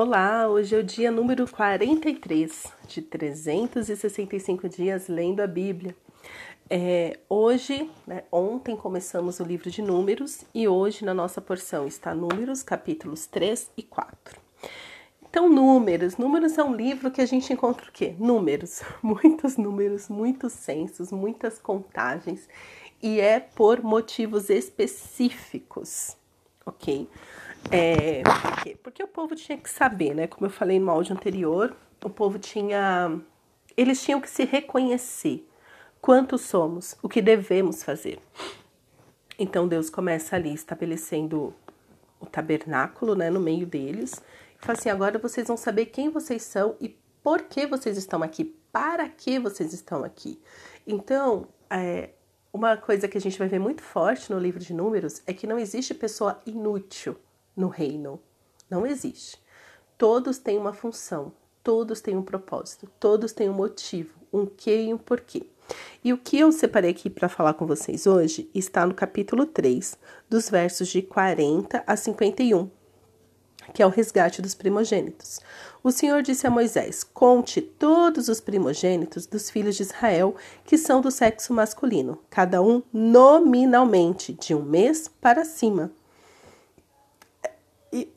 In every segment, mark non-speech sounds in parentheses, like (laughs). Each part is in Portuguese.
Olá, hoje é o dia número 43 de 365 dias lendo a Bíblia. É, hoje, né, ontem começamos o livro de Números e hoje na nossa porção está Números, capítulos 3 e 4. Então, Números. Números é um livro que a gente encontra o quê? Números. (laughs) Muitos números, muitos censos, muitas contagens e é por motivos específicos, ok? É, por quê? Porque o povo tinha que saber, né? Como eu falei no áudio anterior, o povo tinha. Eles tinham que se reconhecer quantos somos, o que devemos fazer. Então Deus começa ali estabelecendo o tabernáculo, né, no meio deles. E fala assim: agora vocês vão saber quem vocês são e por que vocês estão aqui, para que vocês estão aqui. Então, é, uma coisa que a gente vai ver muito forte no livro de Números é que não existe pessoa inútil no reino. Não existe. Todos têm uma função, todos têm um propósito, todos têm um motivo, um quê e um porquê. E o que eu separei aqui para falar com vocês hoje está no capítulo 3, dos versos de 40 a 51, que é o resgate dos primogênitos. O Senhor disse a Moisés: Conte todos os primogênitos dos filhos de Israel que são do sexo masculino, cada um nominalmente, de um mês para cima e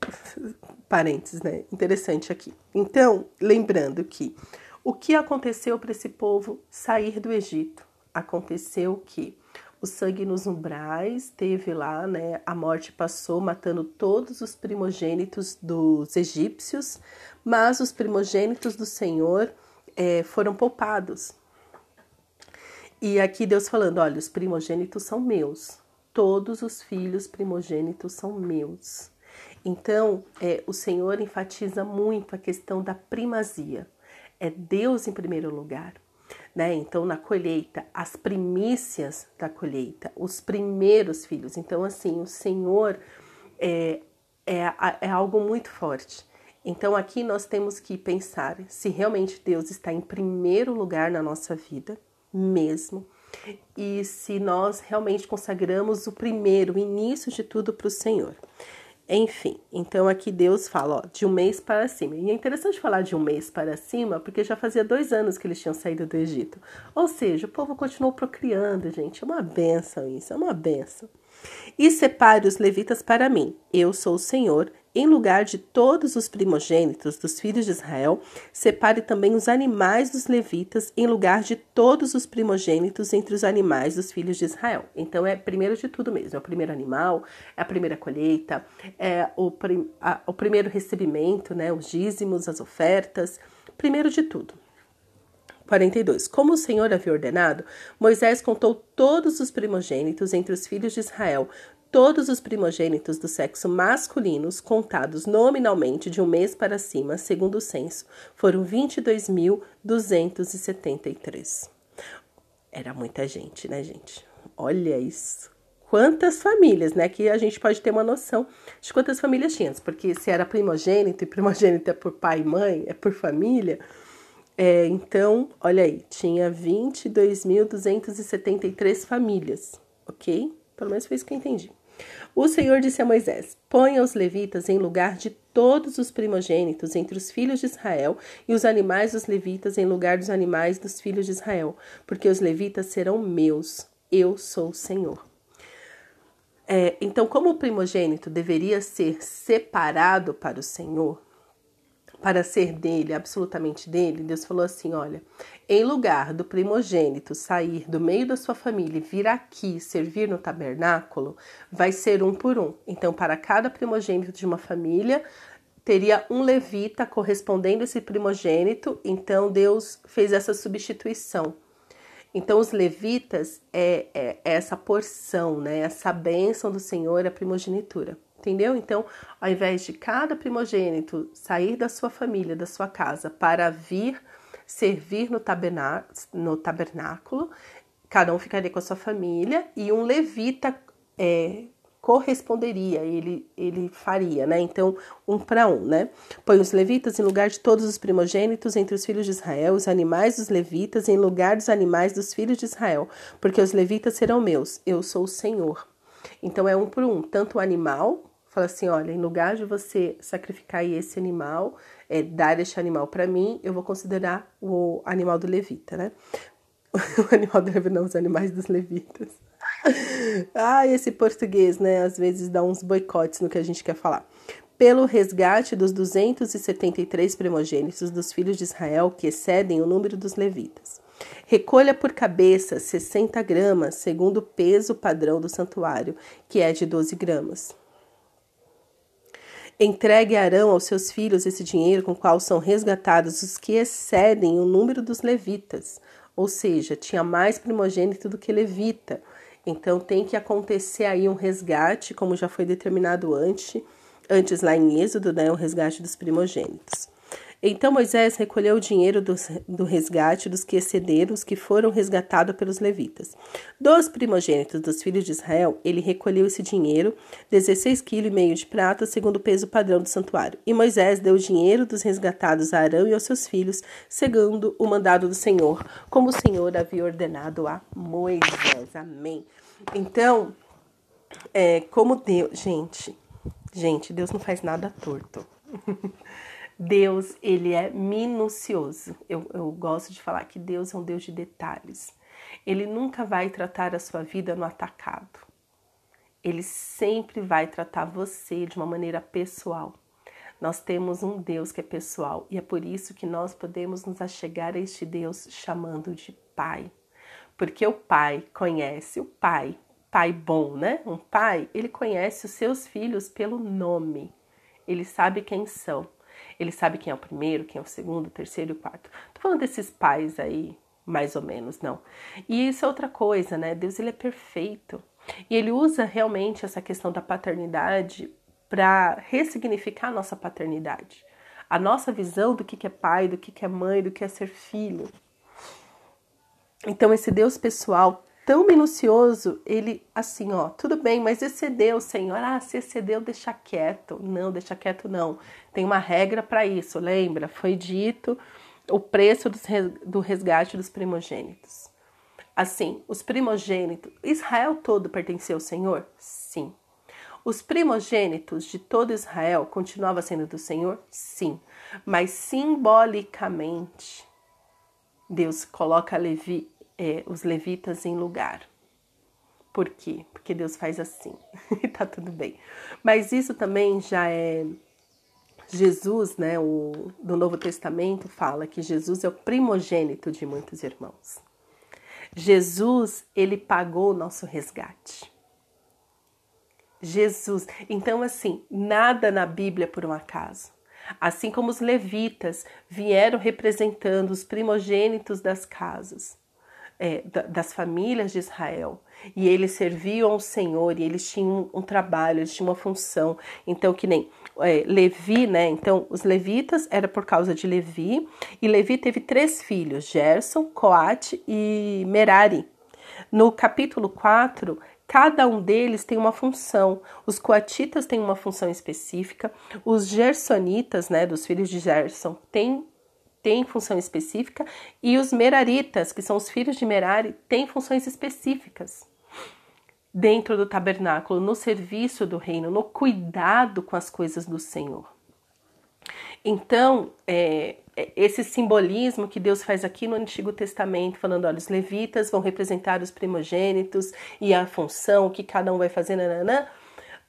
parênteses, né? Interessante aqui. Então, lembrando que o que aconteceu para esse povo sair do Egito? Aconteceu que o sangue nos umbrais teve lá, né? A morte passou matando todos os primogênitos dos egípcios, mas os primogênitos do Senhor é, foram poupados. E aqui Deus falando: olha, os primogênitos são meus, todos os filhos primogênitos são meus. Então, é, o Senhor enfatiza muito a questão da primazia. É Deus em primeiro lugar. Né? Então, na colheita, as primícias da colheita, os primeiros filhos. Então, assim, o Senhor é, é, é algo muito forte. Então, aqui nós temos que pensar se realmente Deus está em primeiro lugar na nossa vida, mesmo, e se nós realmente consagramos o primeiro, o início de tudo para o Senhor. Enfim, então aqui Deus fala, ó, de um mês para cima. E é interessante falar de um mês para cima, porque já fazia dois anos que eles tinham saído do Egito. Ou seja, o povo continuou procriando, gente. É uma benção isso, é uma benção. E separe os levitas para mim. Eu sou o Senhor, em lugar de todos os primogênitos dos filhos de Israel, separe também os animais dos levitas, em lugar de todos os primogênitos entre os animais dos filhos de Israel. Então é primeiro de tudo mesmo: é o primeiro animal, é a primeira colheita, é o, prim, a, o primeiro recebimento, né, os dízimos, as ofertas, primeiro de tudo. 42. Como o Senhor havia ordenado, Moisés contou todos os primogênitos entre os filhos de Israel, todos os primogênitos do sexo masculinos, contados nominalmente de um mês para cima, segundo o censo, foram 22.273. Era muita gente, né, gente? Olha isso. Quantas famílias, né? Que a gente pode ter uma noção de quantas famílias tinha. Porque se era primogênito, e primogênito é por pai e mãe, é por família. É, então, olha aí, tinha 22.273 famílias, ok? Pelo menos foi isso que eu entendi. O Senhor disse a Moisés: Ponha os levitas em lugar de todos os primogênitos entre os filhos de Israel, e os animais dos levitas em lugar dos animais dos filhos de Israel, porque os levitas serão meus. Eu sou o Senhor. É, então, como o primogênito deveria ser separado para o Senhor, para ser dele, absolutamente dele, Deus falou assim: olha, em lugar do primogênito sair do meio da sua família e vir aqui servir no tabernáculo, vai ser um por um. Então, para cada primogênito de uma família, teria um levita correspondendo a esse primogênito. Então, Deus fez essa substituição. Então, os levitas é, é, é essa porção, né? Essa bênção do Senhor, a primogenitura. Entendeu? Então, ao invés de cada primogênito sair da sua família, da sua casa, para vir servir no, no tabernáculo, cada um ficaria com a sua família e um levita é, corresponderia, ele, ele faria, né? Então, um para um, né? Põe os levitas em lugar de todos os primogênitos entre os filhos de Israel, os animais dos levitas em lugar dos animais dos filhos de Israel, porque os levitas serão meus, eu sou o Senhor. Então, é um por um, tanto o animal Fala assim, olha, em lugar de você sacrificar esse animal, é, dar este animal para mim, eu vou considerar o animal do levita, né? (laughs) o animal do levita, não, os animais dos levitas. ah, esse português, né? Às vezes dá uns boicotes no que a gente quer falar. Pelo resgate dos 273 primogênitos dos filhos de Israel, que excedem o número dos levitas. Recolha por cabeça 60 gramas, segundo o peso padrão do santuário, que é de 12 gramas. Entregue Arão aos seus filhos esse dinheiro com o qual são resgatados os que excedem o número dos levitas, ou seja, tinha mais primogênito do que levita. Então tem que acontecer aí um resgate, como já foi determinado antes, antes lá em Êxodo, né, o resgate dos primogênitos. Então Moisés recolheu o dinheiro do, do resgate dos que excederam, os que foram resgatados pelos levitas. Dos primogênitos dos filhos de Israel, ele recolheu esse dinheiro, 16,5 kg de prata, segundo o peso padrão do santuário. E Moisés deu o dinheiro dos resgatados a Arão e aos seus filhos, segundo o mandado do Senhor, como o Senhor havia ordenado a Moisés. Amém. Então, é, como Deus. Gente, gente, Deus não faz nada torto. (laughs) Deus, ele é minucioso. Eu, eu gosto de falar que Deus é um Deus de detalhes. Ele nunca vai tratar a sua vida no atacado. Ele sempre vai tratar você de uma maneira pessoal. Nós temos um Deus que é pessoal e é por isso que nós podemos nos achegar a este Deus chamando de Pai. Porque o Pai conhece o Pai, Pai bom, né? Um pai, ele conhece os seus filhos pelo nome. Ele sabe quem são. Ele sabe quem é o primeiro, quem é o segundo, o terceiro e o quarto. Tô falando desses pais aí, mais ou menos, não. E isso é outra coisa, né? Deus ele é perfeito. E ele usa realmente essa questão da paternidade para ressignificar a nossa paternidade. A nossa visão do que é pai, do que é mãe, do que é ser filho. Então, esse Deus pessoal tão minucioso, ele assim, ó, tudo bem, mas excedeu, Senhor. Ah, se excedeu, deixa quieto. Não, deixa quieto não. Tem uma regra para isso, lembra? Foi dito o preço do resgate dos primogênitos. Assim, os primogênitos, Israel todo pertenceu ao Senhor? Sim. Os primogênitos de todo Israel continuava sendo do Senhor? Sim. Mas simbolicamente, Deus coloca Levi, é, os levitas em lugar. Por quê? Porque Deus faz assim (laughs) e tá tudo bem. Mas isso também já é. Jesus, né, o, do Novo Testamento, fala que Jesus é o primogênito de muitos irmãos. Jesus, ele pagou o nosso resgate. Jesus. Então, assim, nada na Bíblia por um acaso. Assim como os levitas vieram representando os primogênitos das casas é, das famílias de Israel e eles serviam ao Senhor e eles tinham um, trabalho, eles tinham uma função. Então, que nem é, Levi, né? Então, os levitas era por causa de Levi e Levi teve três filhos: Gerson, Coate e Merari. No capítulo 4, cada um deles tem uma função. Os coatitas têm uma função específica, os gersonitas, né, dos filhos de Gerson, têm têm função específica e os meraritas, que são os filhos de Merari, têm funções específicas dentro do tabernáculo, no serviço do reino, no cuidado com as coisas do Senhor. Então, é, é esse simbolismo que Deus faz aqui no Antigo Testamento, falando, olha, os levitas vão representar os primogênitos e a função que cada um vai fazer, nananã.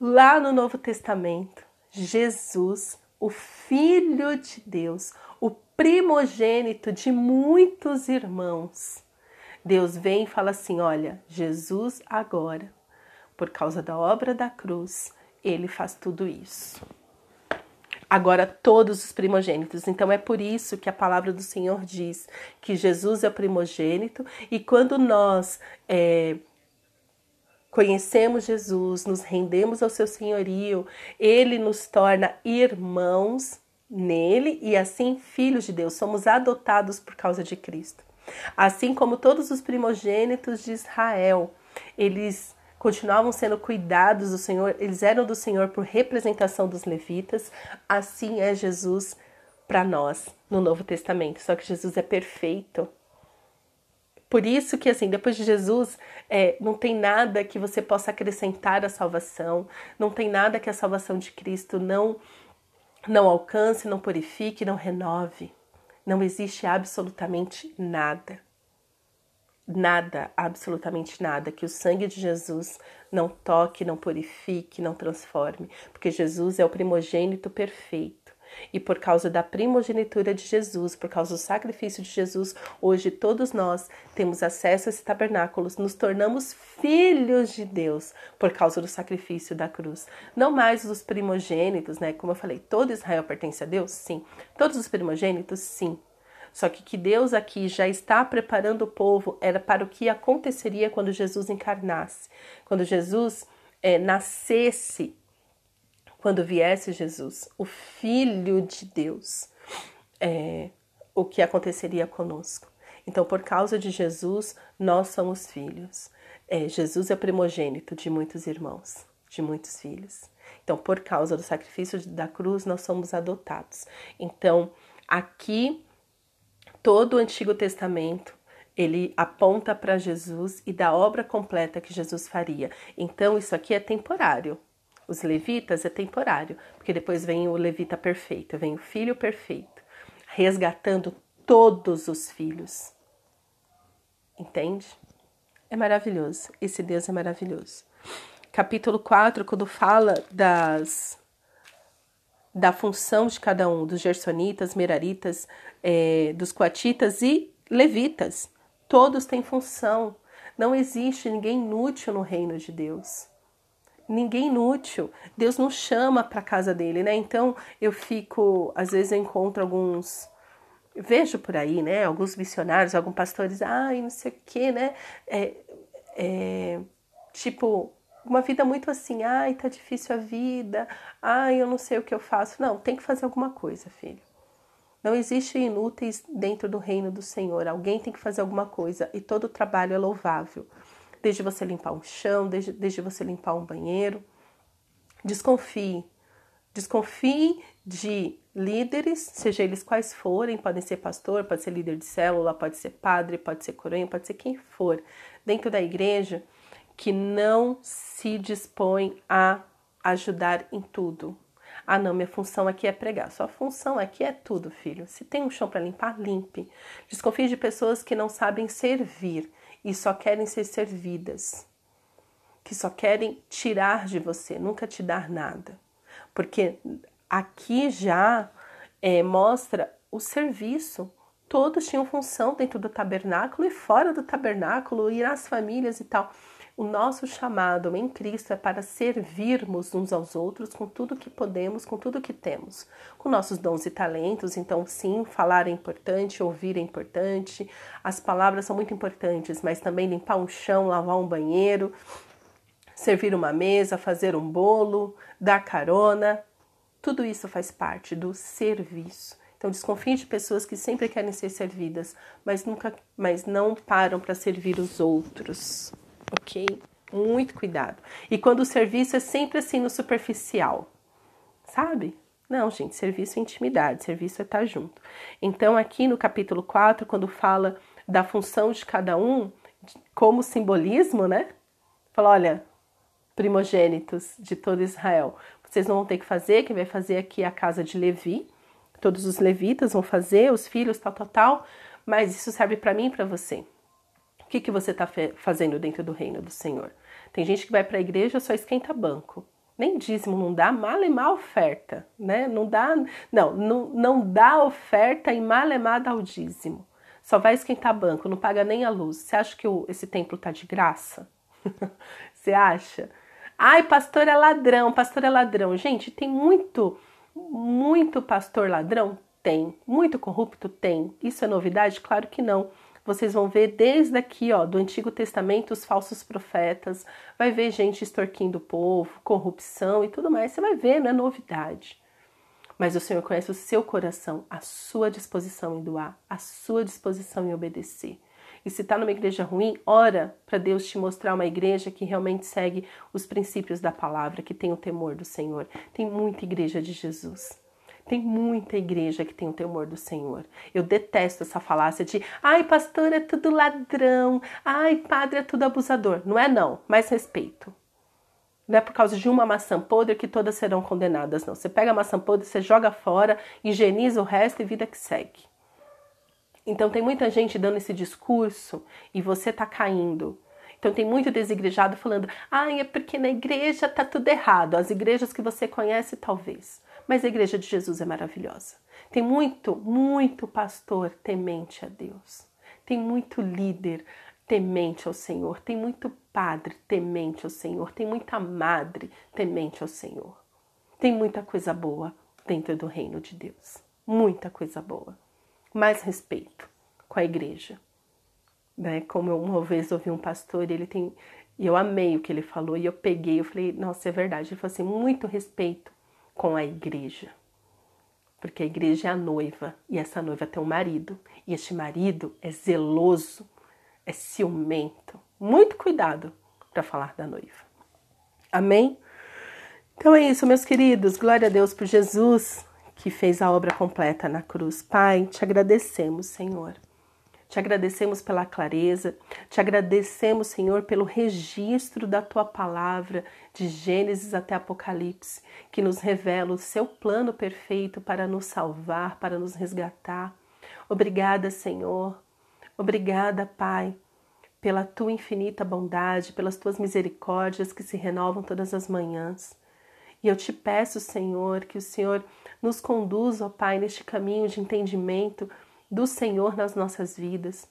lá no Novo Testamento, Jesus, o Filho de Deus, o primogênito de muitos irmãos. Deus vem e fala assim: olha, Jesus agora, por causa da obra da cruz, ele faz tudo isso. Agora, todos os primogênitos. Então, é por isso que a palavra do Senhor diz que Jesus é o primogênito, e quando nós é, conhecemos Jesus, nos rendemos ao seu senhorio, ele nos torna irmãos nele e assim filhos de Deus, somos adotados por causa de Cristo. Assim como todos os primogênitos de Israel, eles continuavam sendo cuidados do Senhor, eles eram do Senhor por representação dos levitas, assim é Jesus para nós no Novo Testamento. Só que Jesus é perfeito. Por isso que, assim, depois de Jesus, é, não tem nada que você possa acrescentar à salvação, não tem nada que a salvação de Cristo não, não alcance, não purifique, não renove. Não existe absolutamente nada. Nada, absolutamente nada, que o sangue de Jesus não toque, não purifique, não transforme, porque Jesus é o primogênito perfeito. E por causa da primogenitura de Jesus, por causa do sacrifício de Jesus, hoje todos nós temos acesso a esse tabernáculo, nos tornamos filhos de Deus por causa do sacrifício da cruz. Não mais os primogênitos, né? Como eu falei, todo Israel pertence a Deus? Sim. Todos os primogênitos? Sim. Só que que Deus aqui já está preparando o povo era para o que aconteceria quando Jesus encarnasse, quando Jesus é, nascesse quando viesse Jesus, o Filho de Deus, é, o que aconteceria conosco. Então, por causa de Jesus, nós somos filhos. É, Jesus é primogênito de muitos irmãos, de muitos filhos. Então, por causa do sacrifício da cruz, nós somos adotados. Então, aqui, todo o Antigo Testamento ele aponta para Jesus e da obra completa que Jesus faria. Então, isso aqui é temporário. Os levitas é temporário, porque depois vem o levita perfeito, vem o filho perfeito, resgatando todos os filhos. Entende? É maravilhoso. Esse Deus é maravilhoso. Capítulo 4, quando fala das da função de cada um, dos gersonitas, meraritas, é, dos coatitas e levitas. Todos têm função. Não existe ninguém inútil no reino de Deus ninguém inútil. Deus não chama para casa dele, né? Então eu fico, às vezes eu encontro alguns vejo por aí, né, alguns missionários, alguns pastores, ai, não sei o que, né, é, é, tipo, uma vida muito assim, ai, tá difícil a vida, ai, eu não sei o que eu faço. Não, tem que fazer alguma coisa, filho. Não existe inúteis dentro do reino do Senhor. Alguém tem que fazer alguma coisa e todo trabalho é louvável desde você limpar um chão, desde, desde você limpar um banheiro. Desconfie. Desconfie de líderes, seja eles quais forem, podem ser pastor, pode ser líder de célula, pode ser padre, pode ser coroinha, pode ser quem for, dentro da igreja, que não se dispõe a ajudar em tudo. Ah, não, minha função aqui é pregar. Sua função aqui é tudo, filho. Se tem um chão para limpar, limpe. Desconfie de pessoas que não sabem servir e só querem ser servidas, que só querem tirar de você, nunca te dar nada. Porque aqui já é, mostra o serviço. Todos tinham função dentro do tabernáculo e fora do tabernáculo, e nas famílias e tal. O nosso chamado em Cristo é para servirmos uns aos outros com tudo que podemos, com tudo que temos, com nossos dons e talentos. Então, sim, falar é importante, ouvir é importante, as palavras são muito importantes, mas também limpar um chão, lavar um banheiro, servir uma mesa, fazer um bolo, dar carona, tudo isso faz parte do serviço. Então desconfie de pessoas que sempre querem ser servidas, mas nunca, mas não param para servir os outros ok? Muito cuidado. E quando o serviço é sempre assim no superficial, sabe? Não, gente, serviço é intimidade, serviço é estar junto. Então, aqui no capítulo 4, quando fala da função de cada um, como simbolismo, né? Fala, olha, primogênitos de todo Israel, vocês não vão ter que fazer, quem vai fazer aqui é a casa de Levi, todos os levitas vão fazer, os filhos, tal, tal, tal, mas isso serve para mim e para você que, que você está fazendo dentro do reino do Senhor? Tem gente que vai para a igreja só esquenta banco. Nem dízimo não dá, mal e mal oferta, né? Não dá, não, não, não dá oferta e mal e mal dá o dízimo. Só vai esquentar banco, não paga nem a luz. Você acha que o, esse templo tá de graça? (laughs) Você acha? Ai, pastor é ladrão, pastor é ladrão. Gente, tem muito, muito pastor ladrão? Tem. Muito corrupto? Tem. Isso é novidade? Claro que não vocês vão ver desde aqui, ó, do Antigo Testamento, os falsos profetas, vai ver gente extorquindo o povo, corrupção e tudo mais. Você vai ver, não é novidade. Mas o Senhor conhece o seu coração, a sua disposição em doar, a sua disposição em obedecer. E se está numa igreja ruim, ora para Deus te mostrar uma igreja que realmente segue os princípios da palavra, que tem o temor do Senhor. Tem muita igreja de Jesus. Tem muita igreja que tem o temor do Senhor. Eu detesto essa falácia de ai, pastor é tudo ladrão, ai, padre é tudo abusador. Não é não, mais respeito. Não é por causa de uma maçã podre que todas serão condenadas, não. Você pega a maçã podre, você joga fora, higieniza o resto e vida que segue. Então tem muita gente dando esse discurso e você tá caindo. Então tem muito desigrejado falando: "Ai, é porque na igreja tá tudo errado". As igrejas que você conhece talvez, mas a igreja de Jesus é maravilhosa. Tem muito, muito pastor temente a Deus. Tem muito líder temente ao Senhor, tem muito padre temente ao Senhor, tem muita madre temente ao Senhor. Tem muita coisa boa dentro do reino de Deus. Muita coisa boa. Mais respeito com a igreja né? Como eu uma vez ouvi um pastor, ele tem, e eu amei o que ele falou e eu peguei, eu falei, nossa, é verdade. Ele falou assim, muito respeito com a igreja. Porque a igreja é a noiva e essa noiva tem um marido, e este marido é zeloso, é ciumento. Muito cuidado para falar da noiva. Amém? Então é isso, meus queridos. Glória a Deus por Jesus que fez a obra completa na cruz. Pai, te agradecemos, Senhor. Te agradecemos pela clareza, te agradecemos, Senhor, pelo registro da tua palavra, de Gênesis até Apocalipse, que nos revela o seu plano perfeito para nos salvar, para nos resgatar. Obrigada, Senhor. Obrigada, Pai, pela tua infinita bondade, pelas tuas misericórdias que se renovam todas as manhãs. E eu te peço, Senhor, que o Senhor nos conduza, ó Pai, neste caminho de entendimento do Senhor nas nossas vidas.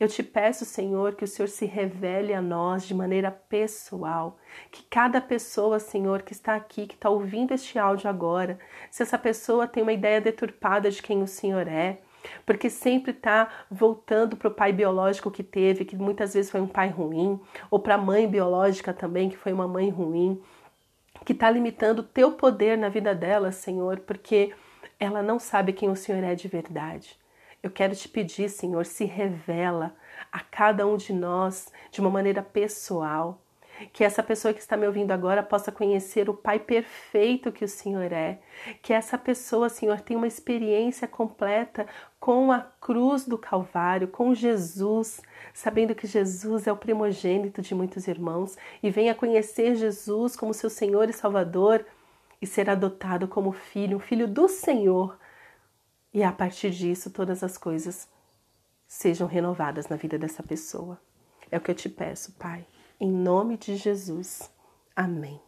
Eu te peço, Senhor, que o Senhor se revele a nós de maneira pessoal. Que cada pessoa, Senhor, que está aqui, que está ouvindo este áudio agora, se essa pessoa tem uma ideia deturpada de quem o Senhor é, porque sempre está voltando para o pai biológico que teve, que muitas vezes foi um pai ruim, ou para a mãe biológica também, que foi uma mãe ruim, que está limitando o teu poder na vida dela, Senhor, porque ela não sabe quem o Senhor é de verdade. Eu quero te pedir, Senhor, se revela a cada um de nós de uma maneira pessoal. Que essa pessoa que está me ouvindo agora possa conhecer o Pai perfeito que o Senhor é. Que essa pessoa, Senhor, tenha uma experiência completa com a cruz do Calvário, com Jesus, sabendo que Jesus é o primogênito de muitos irmãos e venha conhecer Jesus como seu Senhor e Salvador e ser adotado como filho, um filho do Senhor e a partir disso todas as coisas sejam renovadas na vida dessa pessoa. É o que eu te peço, Pai, em nome de Jesus. Amém.